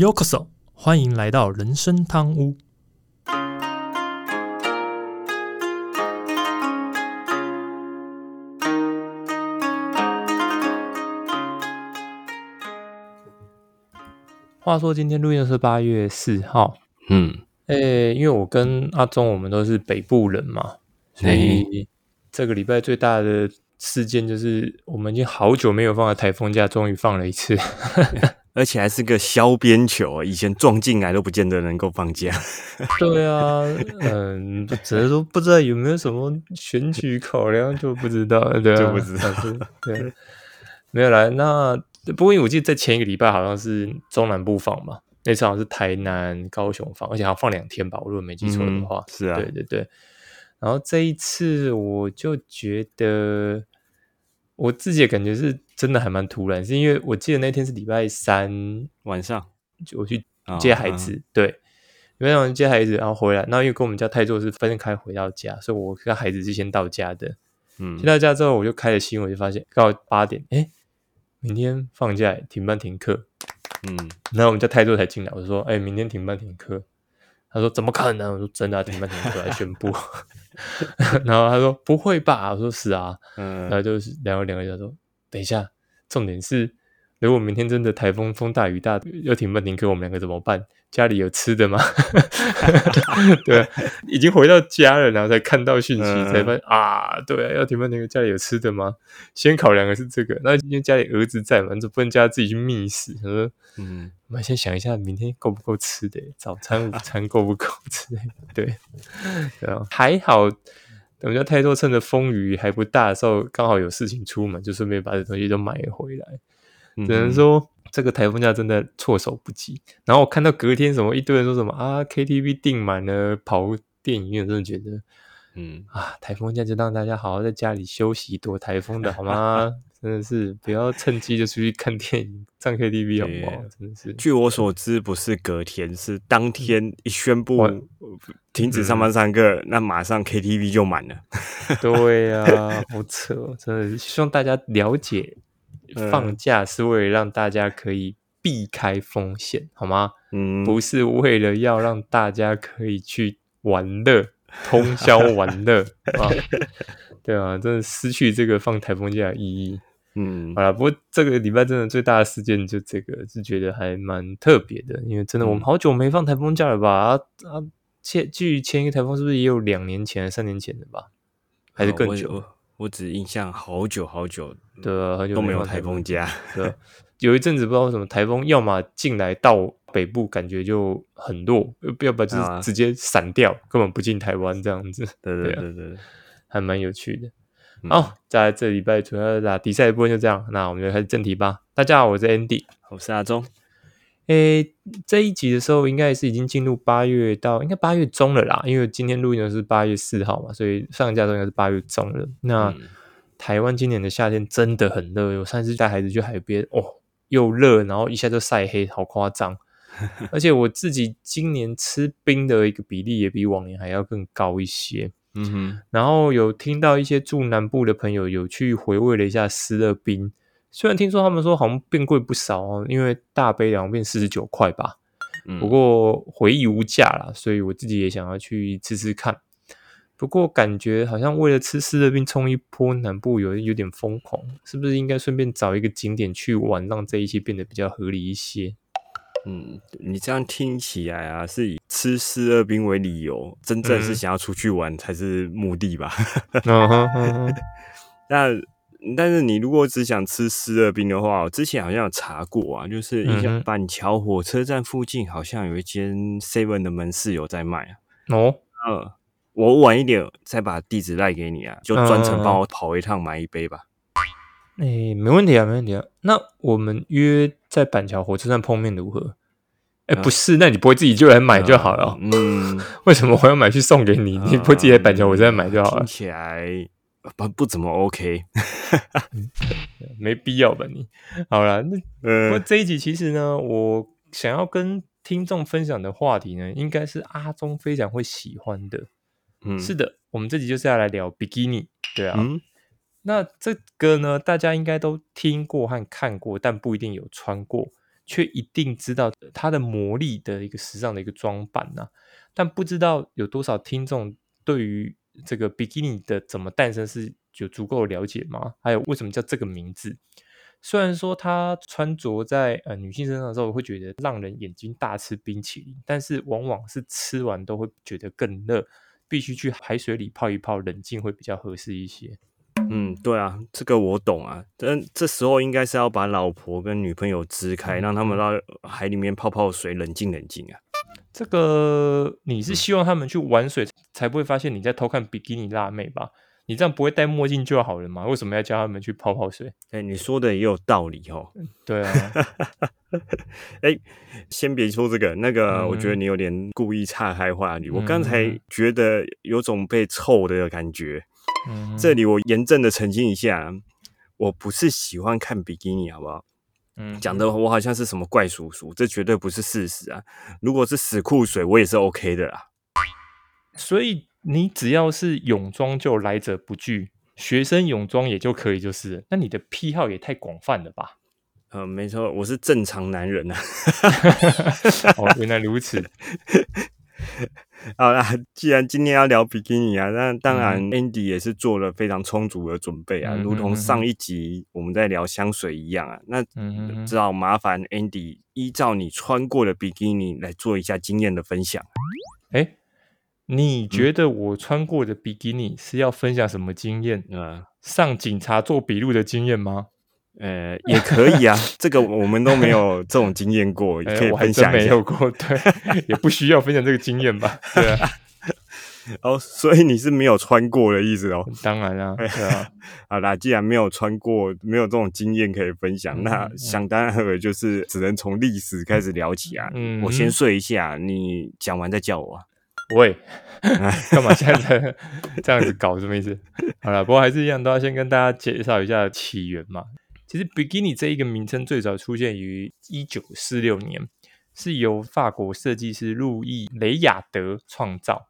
Yokoso，欢迎来到人生汤屋。话说今天录音是八月四号，嗯，诶、因为我跟阿忠我们都是北部人嘛，所以这个礼拜最大的事件就是我们已经好久没有放的台风假，终于放了一次。而且还是个削边球，以前撞进来都不见得能够放假。对啊，嗯，只能说不知道有没有什么选举考量，就不知道，对啊，就不知道对，没有啦。那不过我记得在前一个礼拜好像是中南部放嘛，那次好像是台南、高雄放，而且好像放两天吧，我如果没记错的话。嗯是啊对对对。然后这一次我就觉得我自己的感觉是真的还蛮突然，是因为我记得那天是礼拜三晚上就我去哦接孩子，对，礼拜三接孩子然后回来，那因为跟我们家泰座是分开回到家，所以我跟孩子是先到家的。嗯先到家之后，我就开了新闻，就发现刚好八点，哎，明天放假停班停课，嗯，然后我们家泰座才进来，我就说，哎，明天停班停课。他说怎么可能？我说真的、啊，停班停课来宣布。然后他说不会吧？我说是啊。嗯然嗯，后就是聊了两个小时说，等一下，重点是，如果明天真的台风风大雨大，要停班停课，我们两个怎么办？家里有吃的吗？对，已经回到家了，然后才看到讯息，嗯才发现啊，对啊，要停班停课，家里有吃的吗？先考量的是这个，那因为家里儿子在嘛，就不能叫他自己去觅食。他说，嗯，我们先想一下，明天够不够吃的？早餐、午餐够不够吃的。对，对啊，还好，我们家泰多趁着风雨还不大的时候，刚好有事情出门，就顺便把这东西都买回来。嗯只能说这个台风假真的措手不及。然后我看到隔天什么一堆人说什么啊，KTV 订满了，跑电影院，真的觉得嗯，啊，台风假就让大家好好在家里休息，躲台风的好吗？真的是不要趁机就出去看电影、唱 KTV 好不好？真的是。据我所知，不是隔天，是当天一宣布停止上班上课，那马上 KTV 就满了。对呀、好扯哦，真的是希望大家了解，嗯放假是为了让大家可以避开风险，好吗？嗯，不是为了要让大家可以去玩乐、通宵玩乐啊。对啊，真的失去这个放台风假的意义。嗯好了，不过这个礼拜真的最大的事件就这个，是觉得还蛮特别的，因为真的我们嗯好久没放台风假了吧？啊啊，前距前一个台风是不是也有两年前、三年前的吧？还是更久？我我只印象好久好久对啊，很久都没有台风假。对啊，有一阵子不知道为什么台风要么进来到北部，感觉就很弱，要要不然就是啊直接散掉，根本不进台湾这样子，对对啊对对对，还蛮有趣的。嗯好，在这礼拜主要打比赛的部分就这样，那我们就开始正题吧。大家好，我是 Andy。我是阿忠。诶，这一集的时候应该是已经进入八月到应该八月中了啦，因为今天录音的是八月四号嘛，所以上架应该是八月中了。那、嗯台湾今年的夏天真的很热，我上次带孩子去海边，哦，又热，然后一下就晒黑，好夸张。而且我自己今年吃冰的一个比例也比往年还要更高一些。嗯哼，然后有听到一些住南部的朋友有去回味了一下湿热冰，虽然听说他们说好像变贵不少哦，因为大杯两变四十九块吧。嗯不过回忆无价啦，所以我自己也想要去吃吃看。不过感觉好像为了吃湿热冰冲一波南部有有点疯狂，是不是应该顺便找一个景点去玩，让这一切变得比较合理一些？嗯，你这样听起来啊，是以吃湿热冰为理由，真正是嗯想要出去玩才是目的吧？嗯哼嗯哼 那但是你如果只想吃湿热冰的话，我之前好像有查过啊，就是一嗯哼下板桥火车站附近好像有一间 Seven 的门市有在卖啊。哦，嗯，我晚一点再把地址赖给你啊，就专程嗯帮我跑一趟买一杯吧。诶，没问题啊，没问题啊。那我们约在板桥火车站碰面如何？哎，啊不是，那你不会自己就来买就好了哦？嗯，为什么我要买去送给你？你不会自己在板桥火车站买就好了听？起来不不怎么 OK。没必要吧你？好了，那不过嗯这一集其实呢，我想要跟听众分享的话题呢，应该是阿忠非常会喜欢的。嗯是的，我们这集就是要来聊比基尼，对啊。嗯那这个呢，大家应该都听过和看过，但不一定有穿过。却一定知道它的魔力的一个时尚的一个装扮呐。但不知道有多少听众对于这个比基尼的怎么诞生是有足够的了解吗？还有为什么叫这个名字？虽然说它穿着在呃女性身上的时候会觉得让人眼睛大吃冰淇淋，但是往往是吃完都会觉得更热，必须去海水里泡一泡，冷静会比较合适一些。嗯，对啊，这个我懂啊。但这时候应该是要把老婆跟女朋友支开，让他们到海里面泡泡水，冷静冷静啊。这个你是希望他们去玩水，才不会发现你在偷看比基尼辣妹吧？你这样不会戴墨镜就好了吗？为什么要叫他们去泡泡水？哎，你说的也有道理哦。对啊。哎，先别说这个，那个，我觉得你有点故意岔开话题。我刚才觉得有种被臭的感觉。这里我严正的澄清一下，我不是喜欢看比基尼，好不好？嗯，讲的我好像是什么怪叔叔，这绝对不是事实啊！如果是死裤水，我也是 OK 的啦。所以你只要是泳装就来者不拒，学生泳装也就可以，就是。那你的癖好也太广泛了吧？呃，没错，我是正常男人啊。哦，原来如此。好啦，既然今天要聊比基尼啊，那当然 Andy 也是做了非常充足的准备啊，如同上一集我们在聊香水一样啊。那只好麻烦 Andy 依照你穿过的比基尼来做一下经验的分享。哎，你觉得我穿过的比基尼是要分享什么经验啊？上警察做笔录的经验吗？呃，也可以啊，这个我们都没有这种经验过，可以分享一下。没有过，对，也不需要分享这个经验吧？对啊。哦，所以你是没有穿过的意思哦？当然啦，对啊。好啦，既然没有穿过，没有这种经验可以分享，那想当然的就是只能从历史开始聊起啊。嗯，我先睡一下，你讲完再叫我。喂，干嘛现在这样子搞？什么意思？好了，不过还是一样，都要先跟大家介绍一下起源嘛。其实比基尼这一个名称最早出现于一九四六年，是由法国设计师路易·雷亚德创造。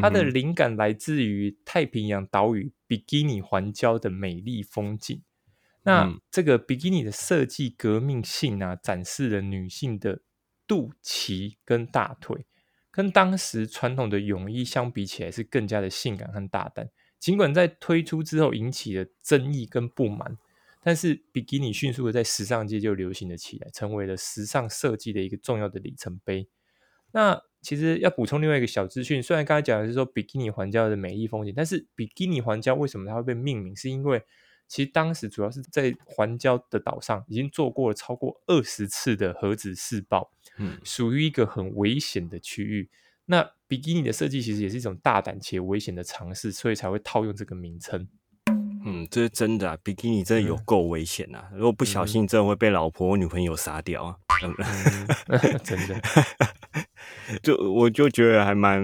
它的灵感来自于太平洋岛屿比基尼环礁的美丽风景。那这个比基尼的设计革命性啊，展示了女性的肚脐跟大腿，跟当时传统的泳衣相比起来，是更加的性感和大胆。尽管在推出之后引起了争议跟不满。但是比基尼迅速的在时尚界就流行了起来，成为了时尚设计的一个重要的里程碑。那其实要补充另外一个小资讯，虽然刚才讲的是说比基尼环礁的美丽风景，但是比基尼环礁为什么它会被命名？是因为其实当时主要是在环礁的岛上已经做过了超过二十次的核子试爆，嗯，属于一个很危险的区域。那比基尼的设计其实也是一种大胆且危险的尝试，所以才会套用这个名称。嗯，这是真的啊！比基尼真的有够危险呐！如果不小心，真的会被老婆、女朋友杀掉啊！真的，就我就觉得还蛮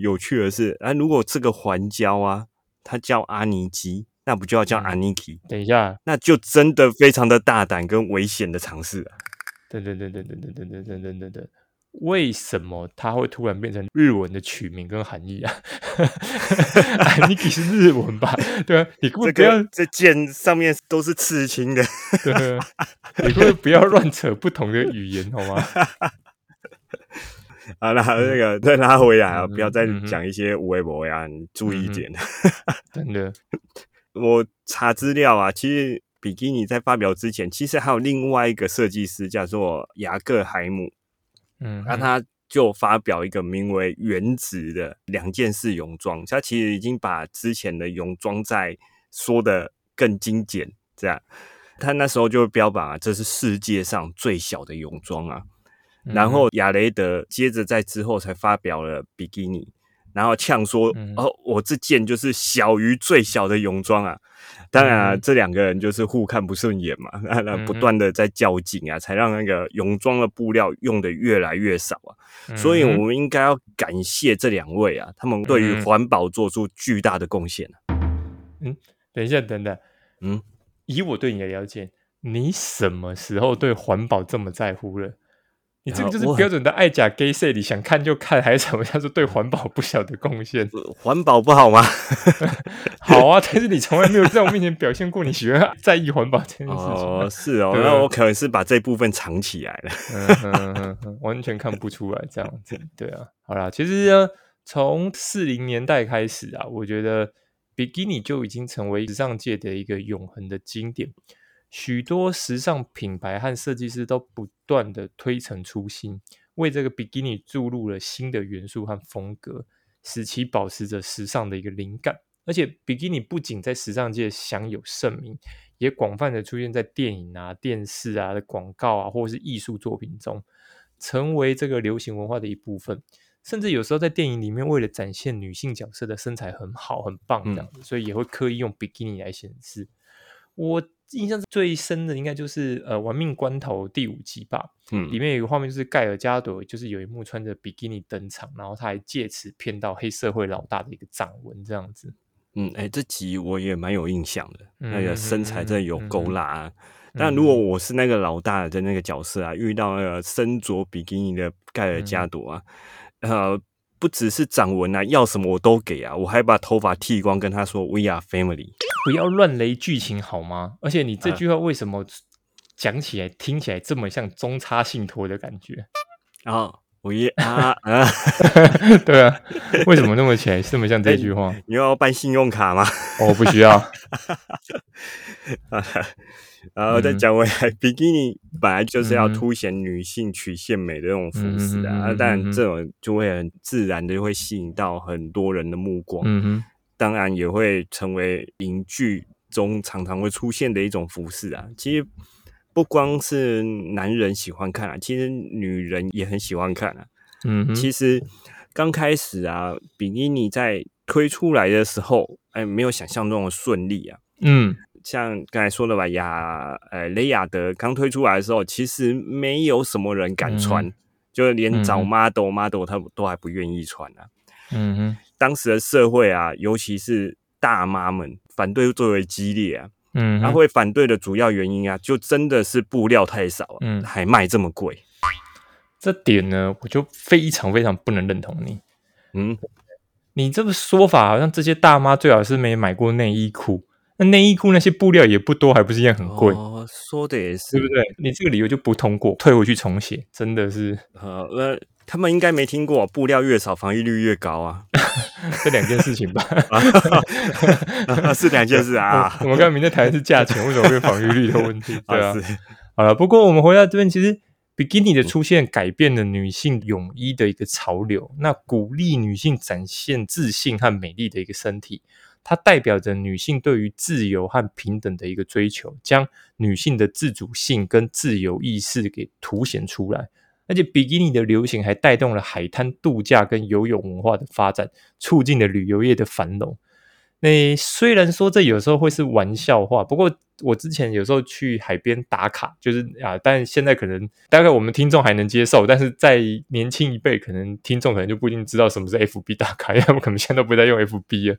有趣的是，啊，如果这个环礁啊，它叫阿尼基，那不就要叫阿尼基？等一下，那就真的非常的大胆跟危险的尝试啊！对对对对对对对对对对对对。为什么它会突然变成日文的取名跟含义啊？你可是日文吧？对啊，你不要这剑上面都是刺青的，你可不要乱扯不同的语言好吗？好了，那个再拉回来啊，不要再讲一些微博呀，你注意一点。真的，我查资料啊，其实比基尼在发表之前，其实还有另外一个设计师叫做雅各海姆。嗯，那他就发表一个名为“原子”的两件事泳装，他其实已经把之前的泳装在说的更精简，这样。他那时候就标榜啊，这是世界上最小的泳装啊。然后亚雷德接着在之后才发表了比基尼。然后呛说：“哦，我这件就是小于最小的泳装啊！当然，这两个人就是互看不顺眼嘛，那不断的在较劲啊，才让那个泳装的布料用的越来越少啊。所以，我们应该要感谢这两位啊，他们对于环保做出巨大的贡献嗯，等一下，等等，嗯，以我对你的了解，你什么时候对环保这么在乎了？你这个就是标准的爱甲 gay 色，你想看就看，还是什么叫做对环保不小的贡献？环保不好吗？好啊，但是你从来没有在我面前表现过你喜欢在意环保这件事情。哦，是哦，那我可能是把这部分藏起来了，嗯嗯嗯，完全看不出来这样子。对啊，好啦，其实呢，从四零年代开始啊，我觉得比基尼就已经成为时尚界的一个永恒的经典。许多时尚品牌和设计师都不断的推陈出新，为这个比基尼注入了新的元素和风格，使其保持着时尚的一个灵感。而且，比基尼不仅在时尚界享有盛名，也广泛的出现在电影啊、电视啊的广告啊，或者是艺术作品中，成为这个流行文化的一部分。甚至有时候在电影里面，为了展现女性角色的身材很好、很棒这样子，所以也会刻意用比基尼来显示。我印象最深的应该就是呃《玩命关头》第五集吧，嗯，里面有一个画面就是盖尔加朵，就是有一幕穿着比基尼登场，然后他还借此骗到黑社会老大的一个掌纹这样子。嗯，哎，这集我也蛮有印象的，那个身材真的有够辣啊。但如果我是那个老大的那个角色啊，遇到那个身着比基尼的盖尔加朵啊，呃。不只是掌纹啊，要什么我都给啊！我还把头发剃光，跟他说 “We are family”，不要乱雷剧情好吗？而且你这句话为什么讲起来听起来这么像中差信托的感觉？啊，我也啊啊，对啊，为什么那么起来这么像这句话？你要办信用卡吗？我不需要。然后再讲回来，比基尼本来就是要凸显女性曲线美的那种服饰啊，但这种就会很自然的会吸引到很多人的目光，当然也会成为影剧中常常会出现的一种服饰啊。其实不光是男人喜欢看啊，其实女人也很喜欢看啊。嗯，其实刚开始啊，比基尼在推出来的时候，哎，没有想象中的顺利啊。嗯。像刚才说的吧，雅呃雷亚德刚推出来的时候，其实没有什么人敢穿，就连找 model model 他都还不愿意穿啊。嗯哼，当时的社会啊，尤其是大妈们反对最为激烈啊。嗯，他会反对的主要原因啊，就真的是布料太少，嗯，还卖这么贵。这点呢，我就非常非常不能认同你。嗯，你这个说法好像这些大妈最好是没买过内衣裤。那内衣裤那些布料也不多，还不是一样很贵？哦，说的也是，对不对？你这个理由就不通过，退回去重写，真的是。呃，那他们应该没听过，布料越少，防御率越高啊，这两件事情吧？是两件事啊。我们刚刚明在谈的是价钱，为什么会防御率的问题？对啊。好了，不过我们回到这边，其实比基尼的出现改变了女性泳衣的一个潮流，那鼓励女性展现自信和美丽的一个身体。它代表着女性对于自由和平等的一个追求，将女性的自主性跟自由意识给凸显出来。而且，比基尼的流行还带动了海滩度假跟游泳文化的发展，促进了旅游业的繁荣。那虽然说这有时候会是玩笑话，不过我之前有时候去海边打卡，就是啊，但现在可能大概我们听众还能接受，但是在年轻一辈，可能听众可能就不一定知道什么是 FB 打卡，因为他们可能现在都不再用 FB 了。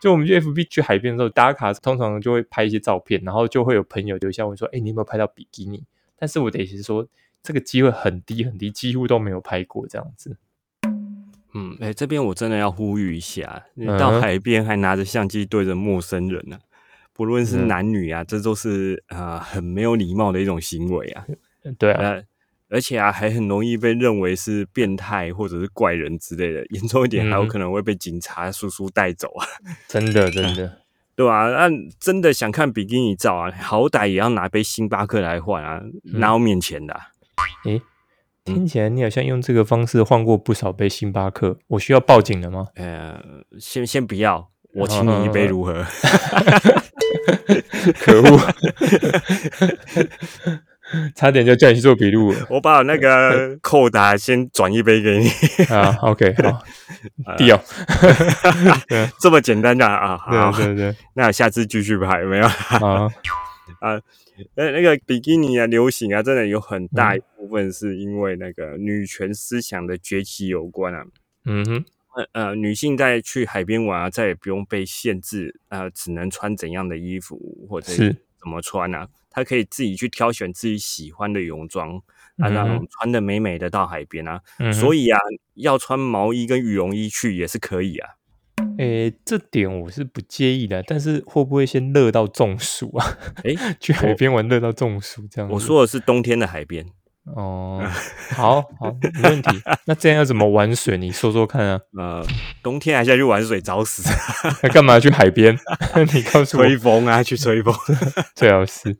就我们去 FB 去海边的时候打卡，通常就会拍一些照片，然后就会有朋友留下问说：“哎，你有没有拍到比基尼？”但是我得是说，这个机会很低很低，几乎都没有拍过这样子。嗯，哎，这边我真的要呼吁一下，你到海边还拿着相机对着陌生人呢，不论是男女啊，这都是啊很没有礼貌的一种行为啊。对啊，而且啊还很容易被认为是变态或者是怪人之类的，严重一点还有可能会被警察叔叔带走啊。真的，真的，对吧？那真的想看比基尼照啊，好歹也要拿杯星巴克来换啊，哪有免钱的？诶。听起来你好像用这个方式换过不少杯星巴克，我需要报警了吗？呃，先先不要，我请你一杯如何？可恶，差点就叫你去做笔录了。我把那个扣打先转一杯给你啊。OK，好，掉，这么简单的啊？好，对对，那下次继续拍没有？啊啊。呃，那个比基尼啊，流行啊，真的有很大一部分是因为那个女权思想的崛起有关啊。嗯哼，呃，女性在去海边玩啊，再也不用被限制，呃，只能穿怎样的衣服，或者是怎么穿啊，她可以自己去挑选自己喜欢的泳装，啊，那种穿的美美的到海边啊。所以啊，要穿毛衣跟羽绒衣去也是可以啊。诶，这点我是不介意的，但是会不会先热到中暑啊？诶，去海边玩热到中暑这样？我说的是冬天的海边。哦，好好，没问题。那这样要怎么玩水？你说说看啊。呃，冬天还下去玩水，找死。那干嘛去海边？你告诉我。吹风啊，去吹风，最好是。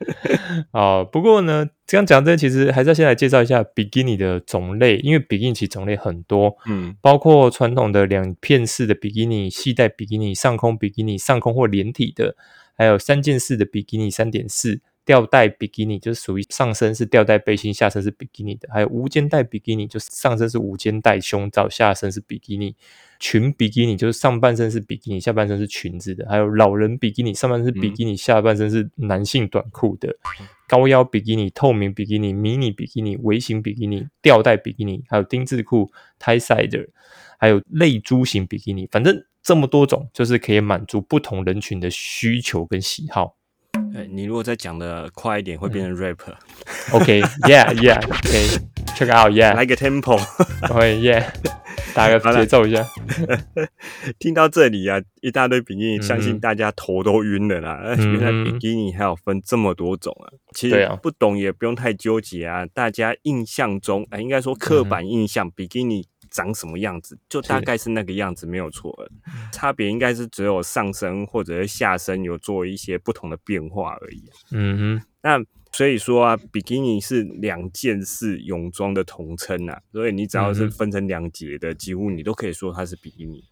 啊，不过呢，这样讲这其实还是要先来介绍一下比基尼的种类，因为比基尼其实种类很多，嗯，包括传统的两片式的比基尼、系带比基尼、上空比基尼、上空或连体的，还有三件式的比基尼三点四。吊带比基尼就是属于上身是吊带背心，下身是比基尼的；还有无肩带比基尼，就是上身是无肩带胸罩，下身是比基尼；裙比基尼就是上半身是比基尼，下半身是裙子的；还有老人比基尼，上半身是比基尼，下半身是男性短裤的；高腰比基尼、透明比基尼、迷你比基尼、微型比基尼、吊带比基尼，还有丁字裤 （tie side），还有泪珠型比基尼。反正这么多种，就是可以满足不同人群的需求跟喜好。哎，你如果再讲的快一点，会变成 rap。OK，Yeah，Yeah，OK，check out，Yeah，来个 tempo，OK，Yeah，打个节奏一下。听到这里啊，一大堆比基尼，相信大家头都晕了啦。原来比基尼还有分这么多种啊！其实不懂也不用太纠结啊。大家印象中，哎，应该说刻板印象，比基尼。长什么样子，就大概是那个样子，没有错。差别应该是只有上身或者是下身有做一些不同的变化而已。嗯哼，那所以说啊，比基尼是两件式泳装的统称啊，所以你只要是分成两节的，几乎你都可以说它是比基尼。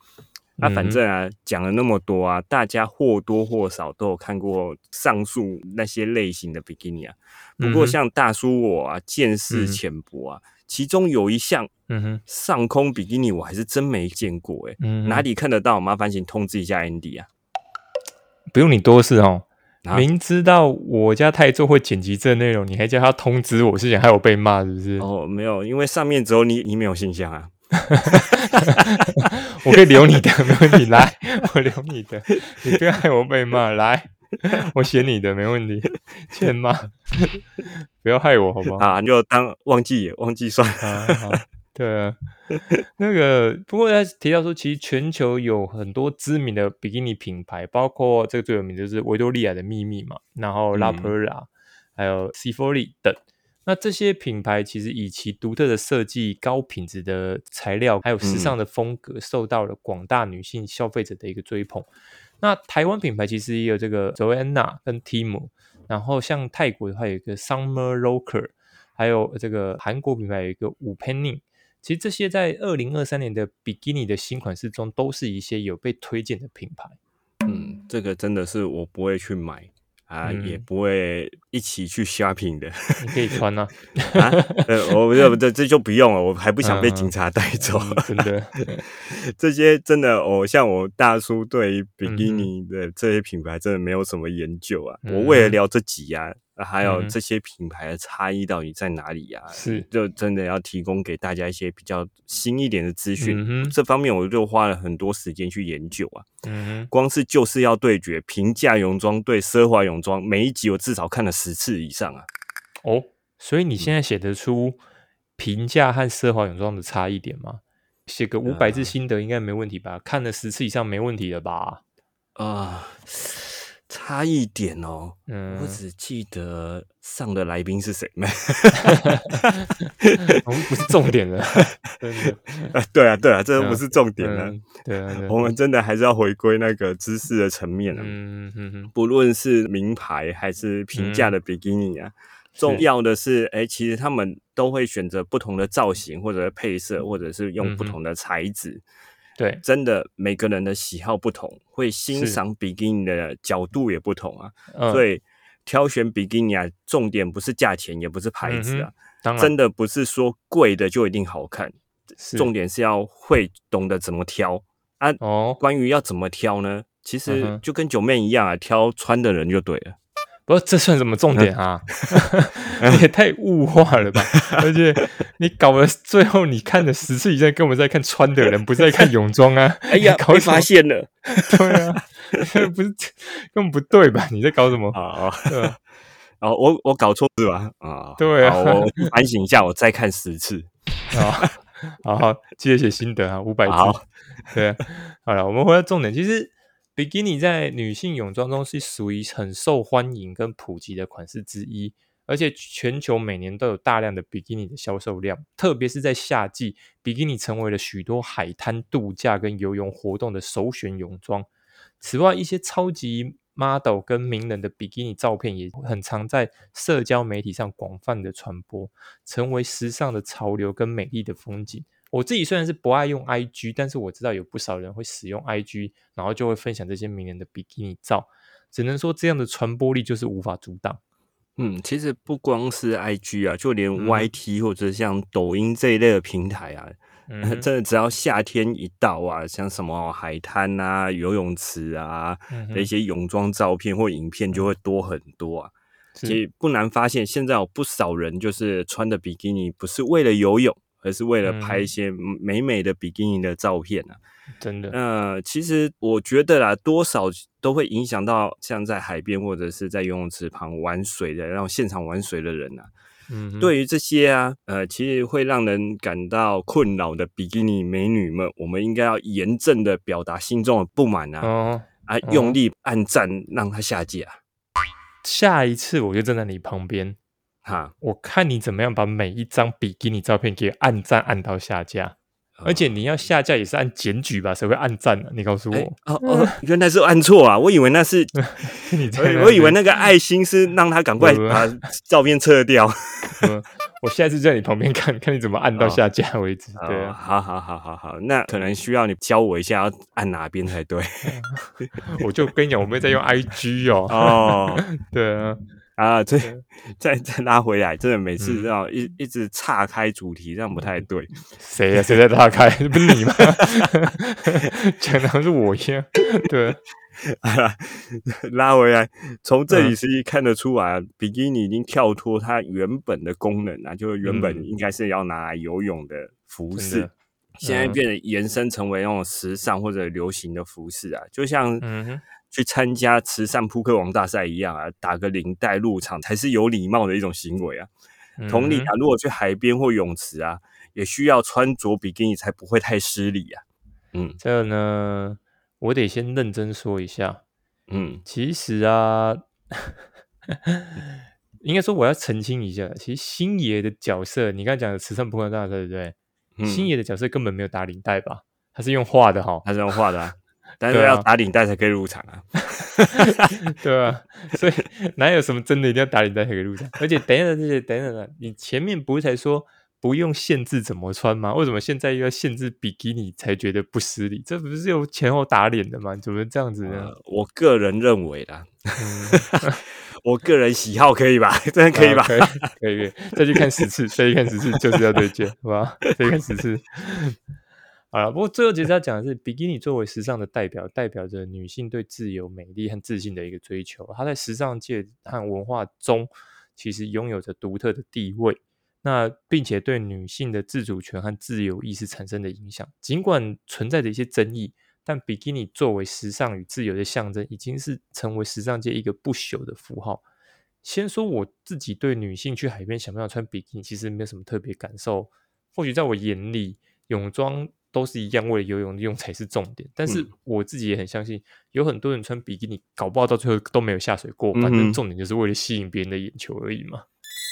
那反正啊，讲了那么多啊，大家或多或少都有看过上述那些类型的比基尼啊。不过像大叔我啊，见识浅薄啊。其中有一项，嗯哼，上空比基尼我还是真没见过，哎，哪里看得到？麻烦请通知一下 Andy 啊，不用你多事哦。明知道我家泰做会剪辑这内容，你还叫他通知我，是想害我被骂是不是？哦，没有，因为上面只有你，你没有信箱啊。我可以留你的，没问题，来，我留你的，你不要害我被骂，来。我写你的没问题，欠骂，不要害我好不好？啊，你就当忘记忘记算啊。对啊，那个不过他提到说，其实全球有很多知名的比基尼品牌，包括这个最有名的就是维多利亚的秘密嘛，然后拉普拉，还有 C o r i 等。那这些品牌其实以其独特的设计、高品质的材料，还有时尚的风格，受到了广大女性消费者的一个追捧。那台湾品牌其实也有这个 Joanna 跟 Tim，然后像泰国的话有一个 Summer Rocker，还有这个韩国品牌有一个五 Penny，其实这些在二零二三年的比基尼的新款式中，都是一些有被推荐的品牌。嗯，这个真的是我不会去买。啊，也不会一起去 shopping 的。你可以穿啊，啊，我 这这这就不用了，我还不想被警察带走。真的，这些真的，哦，像我大叔对于比基尼的这些品牌真的没有什么研究啊。我为了聊这几啊。还有这些品牌的差异到底在哪里呀？是，就真的要提供给大家一些比较新一点的资讯。这方面我就花了很多时间去研究啊。嗯光是就是要对决平价泳装对奢华泳装，每一集我至少看了十次以上啊。哦，所以你现在写得出平价和奢华泳装的差异点吗？写个五百字心得应该没问题吧？看了十次以上没问题了吧？啊。差一点哦，嗯，我只记得上的来宾是谁们，我们不是重点了，真的，对啊，对啊，这都不是重点了，对啊，我们真的还是要回归那个知识的层面了，嗯嗯嗯，不论是名牌还是平价的比基尼啊，重要的是，哎，其实他们都会选择不同的造型或者配色，或者是用不同的材质。对，真的每个人的喜好不同，会欣赏比基尼的角度也不同啊。所以挑选比基尼啊，重点不是价钱，也不是牌子啊。真的不是说贵的就一定好看，重点是要会懂得怎么挑啊。哦，关于要怎么挑呢？其实就跟九妹一样啊，挑穿的人就对了。不，这算什么重点啊？你也太物化了吧！而且你搞了最后，你看了十次以上，跟我们在看穿的人，不是在看泳装啊！哎呀，被发现了，对啊，不是根本不对吧？你在搞什么啊？哦，我我搞错是吧？啊，对啊，我反省一下，我再看十次啊，好，记得写心得啊，五百字。对，好了，我们回到重点，其实。比基尼在女性泳装中是属于很受欢迎跟普及的款式之一，而且全球每年都有大量的比基尼的销售量，特别是在夏季，比基尼成为了许多海滩度假跟游泳活动的首选泳装。此外，一些超级 model 跟名人的比基尼照片也很常在社交媒体上广泛的传播，成为时尚的潮流跟美丽的风景。我自己虽然是不爱用 IG，但是我知道有不少人会使用 IG，然后就会分享这些名人的比基尼照。只能说这样的传播力就是无法阻挡。嗯，其实不光是 IG 啊，就连 YT 或者像抖音这一类的平台啊，真的只要夏天一到啊，像什么海滩啊、游泳池啊的一些泳装照片或影片就会多很多啊。其实不难发现，现在有不少人就是穿的比基尼不是为了游泳。而是为了拍一些美美的比基尼的照片啊，真的。呃，其实我觉得啦，多少都会影响到像在海边或者是在游泳池旁玩水的，然后现场玩水的人呐。嗯，对于这些啊，呃，其实会让人感到困扰的比基尼美女们，我们应该要严正的表达心中的不满啊，啊，用力按赞让她下架。下一次我就站在你旁边。哈，我看你怎么样把每一张比基尼照片给按赞按到下架，而且你要下架也是按检举吧？谁会按赞呢？你告诉我。哦哦，原来是按错啊！我以为那是，我以为那个爱心是让他赶快把照片撤掉。我下次在你旁边看看你怎么按到下架 为止。对啊，好好好好好，那可能需要你教我一下要按哪边才对。我就跟你讲，我们在用 IG 哦。哦，对啊。啊，这再再拉回来，真的每次这样一一直岔开主题，这样不太对。谁呀？谁在岔开？不是你吗？讲的是我呀。对，拉回来，从这里实际看得出来，比基尼已经跳脱它原本的功能啊，就是原本应该是要拿来游泳的服饰，现在变得延伸成为那种时尚或者流行的服饰啊，就像嗯。去参加慈善扑克王大赛一样啊，打个领带入场才是有礼貌的一种行为啊。同理啊，如果去海边或泳池啊，也需要穿着比基尼才不会太失礼啊。嗯，这个呢，我得先认真说一下。嗯，其实啊，应该说我要澄清一下，其实星爷的角色，你刚才讲的慈善扑克大赛对不对？星爷的角色根本没有打领带吧？他是用画的哈，他是用画的。但是要打领带才可以入场啊，对吧？所以哪有什么真的一定要打领带才可以入场？而且等一等这些等等，你前面不是才说不用限制怎么穿吗？为什么现在又要限制比基尼才觉得不失礼？这不是有前后打脸的吗？怎么这样子呢？我个人认为啦，我个人喜好可以吧？真的可以吧？可以可以，再去看十次，再去看十次就是要对接，好吧？再看十次。啊，不过最后其实要讲的是，比基尼作为时尚的代表，代表着女性对自由、美丽和自信的一个追求。它在时尚界和文化中，其实拥有着独特的地位。那并且对女性的自主权和自由意识产生的影响，尽管存在着一些争议，但比基尼作为时尚与自由的象征，已经是成为时尚界一个不朽的符号。先说我自己对女性去海边想不想穿比基尼，其实没有什么特别感受。或许在我眼里，泳装。都是一样，为了游泳用才是重点。但是我自己也很相信，有很多人穿比基尼，搞不好到最后都没有下水过。反正重点就是为了吸引别人的眼球而已嘛。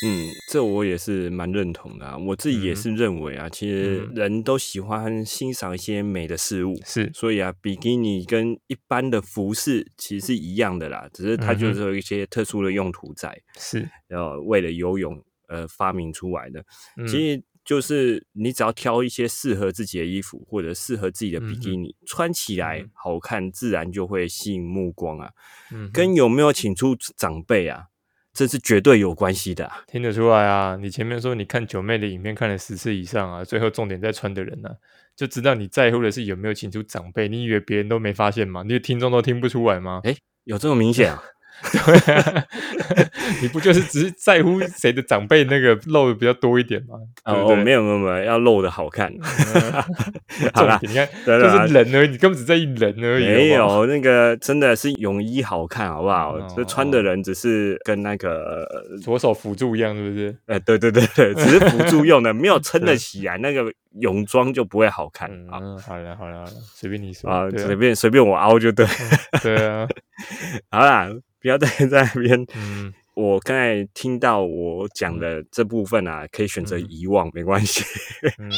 嗯，这我也是蛮认同的。我自己也是认为啊，其实人都喜欢欣赏一些美的事物，是。所以啊，比基尼跟一般的服饰其实是一样的啦，只是它就是有一些特殊的用途在，是，呃，为了游泳而发明出来的。其实。就是你只要挑一些适合自己的衣服，或者适合自己的比基尼，穿起来好看，自然就会吸引目光啊。嗯，跟有没有请出长辈啊，这是绝对有关系的。听得出来啊，你前面说你看九妹的影片看了十次以上啊，最后重点在穿的人呢，就知道你在乎的是有没有请出长辈。你以为别人都没发现吗？你的听众都听不出来吗？哎，有这么明显啊？对，你不就是只是在乎谁的长辈那个露的比较多一点吗？哦，没有没有没有，要露的好看。好了，你看，就是人而已，你根本只在意人而已。没有那个真的是泳衣好看，好不好？这穿的人只是跟那个左手辅助一样，是不是？哎，对对对对，只是辅助用的，没有撑得起来，那个泳装就不会好看啊。好了好了好了，随便你说啊，随便随便我凹就对。对啊，好啦，不要再 在那边。嗯，我刚才听到我讲的这部分啊，可以选择遗忘，没关系。嗯，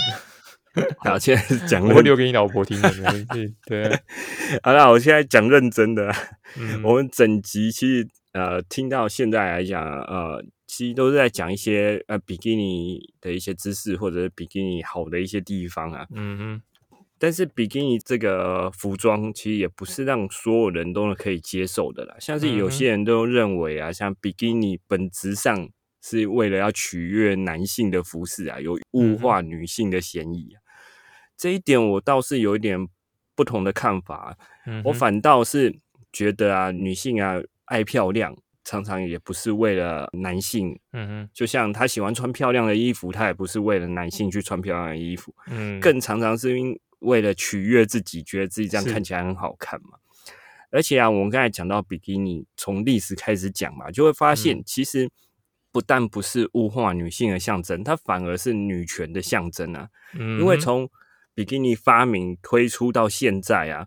好，现在讲，我会留给你老婆听的，没关系。对，好了，我现在讲认真的。嗯，我们整集其实呃，听到现在来讲，呃，其实都是在讲一些呃比基尼的一些知识，或者是比基尼好的一些地方啊。嗯哼。但是比基尼这个服装其实也不是让所有人都可以接受的啦，像是有些人都认为啊，像比基尼本质上是为了要取悦男性的服饰啊，有物化女性的嫌疑啊。这一点我倒是有一点不同的看法，我反倒是觉得啊，女性啊爱漂亮，常常也不是为了男性，嗯哼，就像她喜欢穿漂亮的衣服，她也不是为了男性去穿漂亮的衣服，嗯，更常常是因。为了取悦自己，觉得自己这样看起来很好看嘛。而且啊，我们刚才讲到比基尼，从历史开始讲嘛，就会发现，其实不但不是物化女性的象征，它反而是女权的象征啊。嗯，因为从比基尼发明推出到现在啊。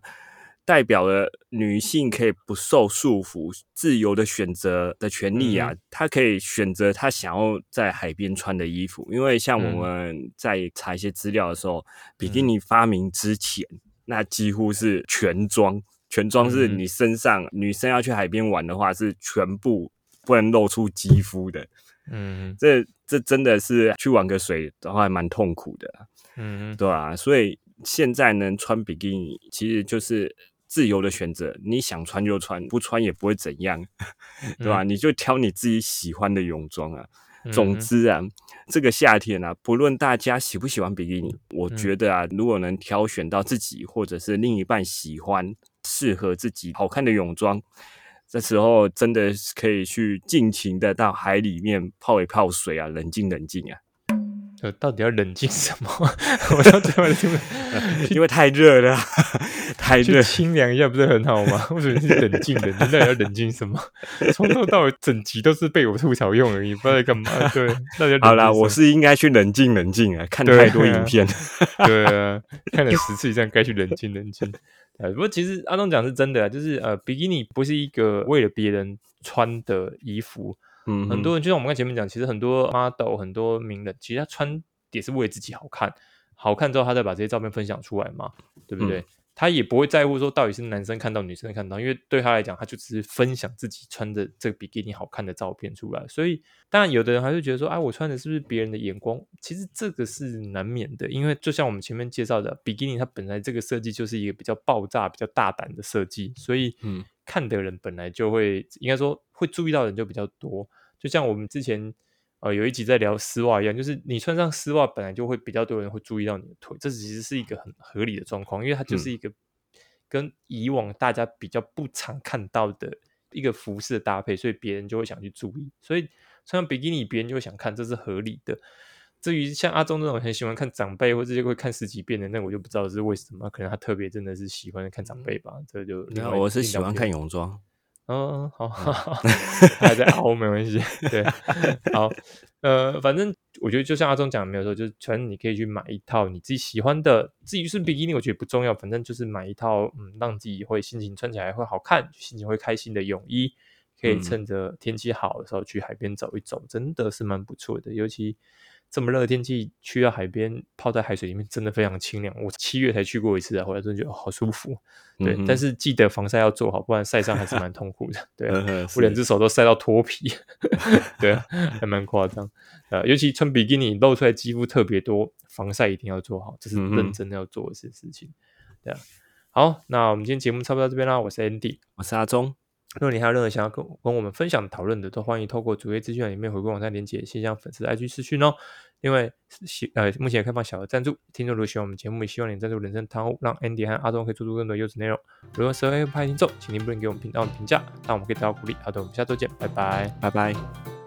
代表了女性可以不受束缚、自由的选择的权利啊！她可以选择她想要在海边穿的衣服。因为像我们在查一些资料的时候，比基尼发明之前，那几乎是全装，全装是你身上女生要去海边玩的话，是全部不能露出肌肤的。嗯，这这真的是去玩个水的话，还蛮痛苦的。嗯，对啊？所以现在能，穿比基尼其实就是。自由的选择，你想穿就穿，不穿也不会怎样，对吧？你就挑你自己喜欢的泳装啊。总之啊，这个夏天啊，不论大家喜不喜欢比基尼，我觉得啊，如果能挑选到自己或者是另一半喜欢、适合自己好看的泳装，这时候真的可以去尽情的到海里面泡一泡水啊，冷静冷静啊。呃，到底要冷静什么？我到最后听，因为太热了，太热，清凉一下不是很好吗？为什么是冷静的？你到底要冷静什么？从头到尾整集都是被我吐槽用而已，不知道在干嘛。对，大家好啦，我是应该去冷静冷静啊，看太多影片。对啊，看了十次以上，该去冷静冷静。呃，不过其实阿东讲是真的啊，就是呃，比基尼不是一个为了别人穿的衣服。嗯，很多人就像我们刚前面讲，其实很多 model、很多名人，其实他穿也是为自己好看，好看之后他再把这些照片分享出来嘛，对不对？他也不会在乎说到底是男生看到女生看到，因为对他来讲，他就只是分享自己穿的这个比基尼好看的照片出来。所以，当然有的人还是觉得说，哎，我穿的是不是别人的眼光？其实这个是难免的，因为就像我们前面介绍的，比基尼它本来这个设计就是一个比较爆炸、比较大胆的设计，所以，嗯。看的人本来就会，应该说会注意到的人就比较多。就像我们之前呃有一集在聊丝袜一样，就是你穿上丝袜，本来就会比较多人会注意到你的腿。这其实是一个很合理的状况，因为它就是一个跟以往大家比较不常看到的一个服饰的搭配，所以别人就会想去注意。所以穿上比基尼，别人就会想看，这是合理的。至于像阿忠这种很喜欢看长辈，或者会看十几遍的，那我就不知道是为什么。可能他特别真的是喜欢看长辈吧。这就我是喜欢看泳装。嗯，好，还在熬，没关系。对，好，呃，反正我觉得就像阿忠讲的，没有错，就是全你可以去买一套你自己喜欢的。至于是比基尼，我觉得不重要，反正就是买一套，嗯，让自己会心情穿起来会好看，心情会开心的泳衣，可以趁着天气好的时候去海边走一走，真的是蛮不错的，尤其。这么热的天气，去到海边泡在海水里面，真的非常清凉。我七月才去过一次啊，回来真的觉得好舒服。对，但是记得防晒要做好，不然晒伤还是蛮痛苦的。对，我两只手都晒到脱皮，对，还蛮夸张。呃，尤其穿比基尼露出来肌肤特别多，防晒一定要做好，这是认真要做的事事情。对啊，好，那我们今天节目差不多到这边啦。我是 Andy，我是阿忠。如果你还有任何想要跟跟我们分享讨论的，都欢迎透过主页资讯里面回归网站连接，先向粉丝 IG 私讯哦。另外，希呃目前开放小额赞助，听众如果喜欢我们节目，也希望你赞助人生汤屋，让 Andy 和阿东可以做出更多优质内容。如果是 A 派听众，请您不能给我们频道的评价，让我们可以得到鼓励。好的，我们下周见，拜拜，拜拜。